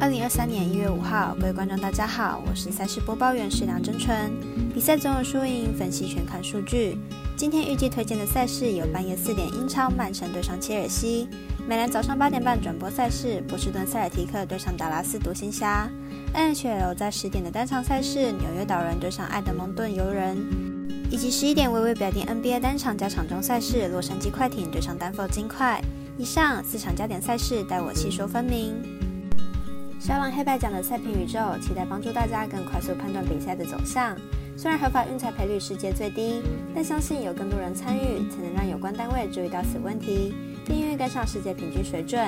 二零二三年一月五号，各位观众大家好，我是赛事播报员石梁真纯。比赛总有输赢，分析全看数据。今天预计推荐的赛事有半夜四点英超曼城对上切尔西，美兰早上八点半转播赛事波士顿塞尔提克对上达拉斯独行侠，NHL 在十点的单场赛事纽约岛人对上爱德蒙顿游人，以及十一点微微表定 NBA 单场加场中赛事洛杉矶快艇对上丹佛金块。以上四场加点赛事，待我细说分明。小狼黑白奖的赛评宇宙，期待帮助大家更快速判断比赛的走向。虽然合法运彩赔率世界最低，但相信有更多人参与，才能让有关单位注意到此问题，并愿意跟上世界平均水准。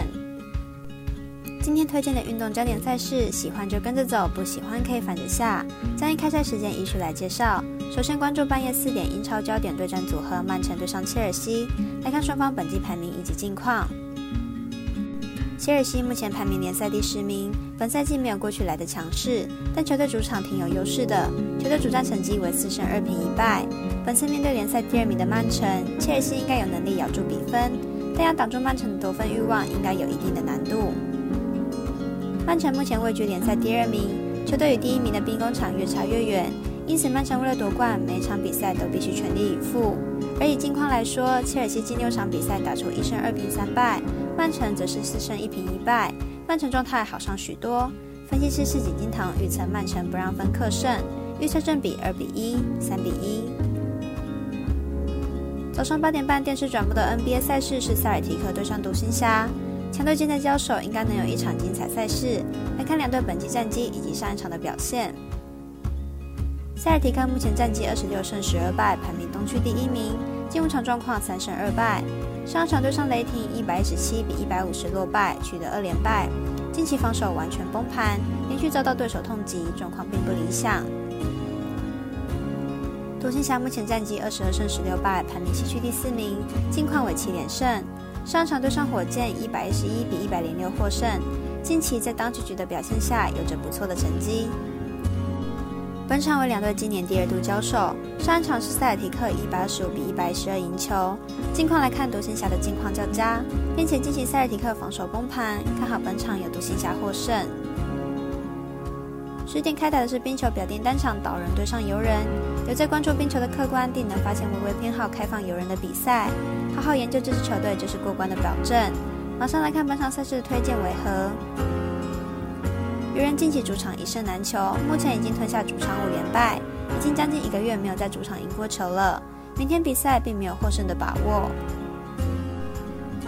今天推荐的运动焦点赛事，喜欢就跟着走，不喜欢可以反着下。将以开赛时间依序来介绍。首先关注半夜四点英超焦点对战组合曼城对上切尔西，来看双方本季排名以及近况。切尔西目前排名联赛第十名，本赛季没有过去来的强势，但球队主场挺有优势的。球队主战成绩为四胜二平一败。本次面对联赛第二名的曼城，切尔西应该有能力咬住比分，但要挡住曼城的得分欲望，应该有一定的难度。曼城目前位居联赛第二名，球队与第一名的兵工厂越差越远，因此曼城为了夺冠，每场比赛都必须全力以赴。而以近况来说，切尔西近六场比赛打出一胜二平三败。曼城则是四胜一平一败，曼城状态好上许多。分析师赤井金堂预测曼城不让分客胜，预测正比二比一、三比一。早上八点半电视转播的 NBA 赛事是塞尔提克对上独行侠，强队间的交手应该能有一场精彩赛事。来看两队本季战绩以及上一场的表现。塞尔提克目前战绩二十六胜十二败，排名东区第一名。近五场状况三胜二败。上场对上雷霆，一百一十七比一百五十落败，取得二连败。近期防守完全崩盘，连续遭到对手痛击，状况并不理想。独行侠目前战绩二十二胜十六败，排名西区第四名，近况为七连胜。上场对上火箭，一百一十一比一百零六获胜。近期在当局局的表现下，有着不错的成绩。本场为两队今年第二度交手，上一场是塞尔提克一百二十五比一百一十二赢球。近况来看，独行侠的近况较佳，并且近期塞尔提克防守崩盘，看好本场有独行侠获胜。十点开打的是冰球表定单场岛人对上游人，有在关注冰球的客官定能发现微微偏好开放游人的比赛，好好研究这支球队就是过关的保证。马上来看本场赛事的推荐为何？愚人近期主场一胜难求，目前已经吞下主场五连败，已经将近一个月没有在主场赢过球了。明天比赛并没有获胜的把握。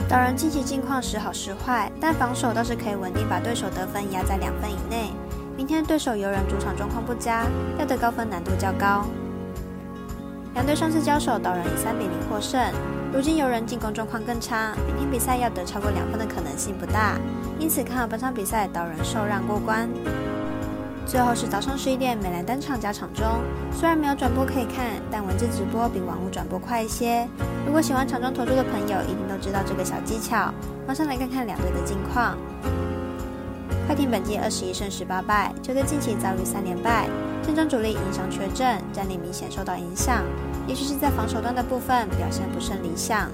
岛人近期近况时好时坏，但防守倒是可以稳定把对手得分压在两分以内。明天对手游人主场状况不佳，要得高分难度较高。两队上次交手，岛人以三比零获胜。如今游人进攻状况更差，明天比赛要得超过两分的可能性不大，因此看好本场比赛岛人受让过关。最后是早上十一点美兰单场加场中，虽然没有转播可以看，但文字直播比网络转播快一些。如果喜欢场中投注的朋友，一定都知道这个小技巧。马上来看看两队的近况。快艇本季二十一胜十八败，球队近期遭遇三连败，阵中主力因伤缺阵，战力明显受到影响。也许是在防守端的部分表现不甚理想。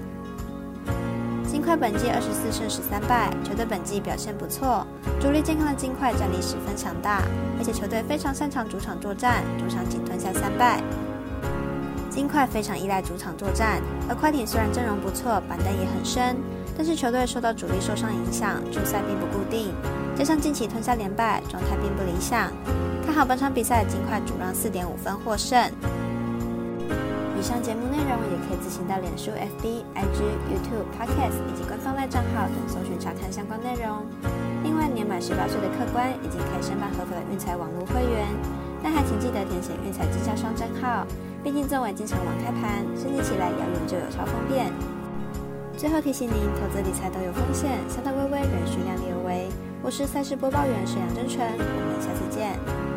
金块本季二十四胜十三败，球队本季表现不错，主力健康的金块战力十分强大，而且球队非常擅长主场作战，主场仅吞下三败。金块非常依赖主场作战，而快艇虽然阵容不错，板凳也很深，但是球队受到主力受伤影响，主赛并不固定，加上近期吞下连败，状态并不理想。看好本场比赛，金块主让四点五分获胜。以上节目内容也可以自行到脸书、FB、IG、YouTube、Podcast 以及官方外账号等搜寻查看相关内容。另外，年满十八岁的客官已经可以申办合法的运彩网络会员，但还请记得填写运彩经销商证号。毕竟昨晚经常网开盘，升级起来要用就有超方便。最后提醒您，投资理财都有风险，三道微微，仍需量力而为。我是赛事播报员沈阳真纯，我们下次见。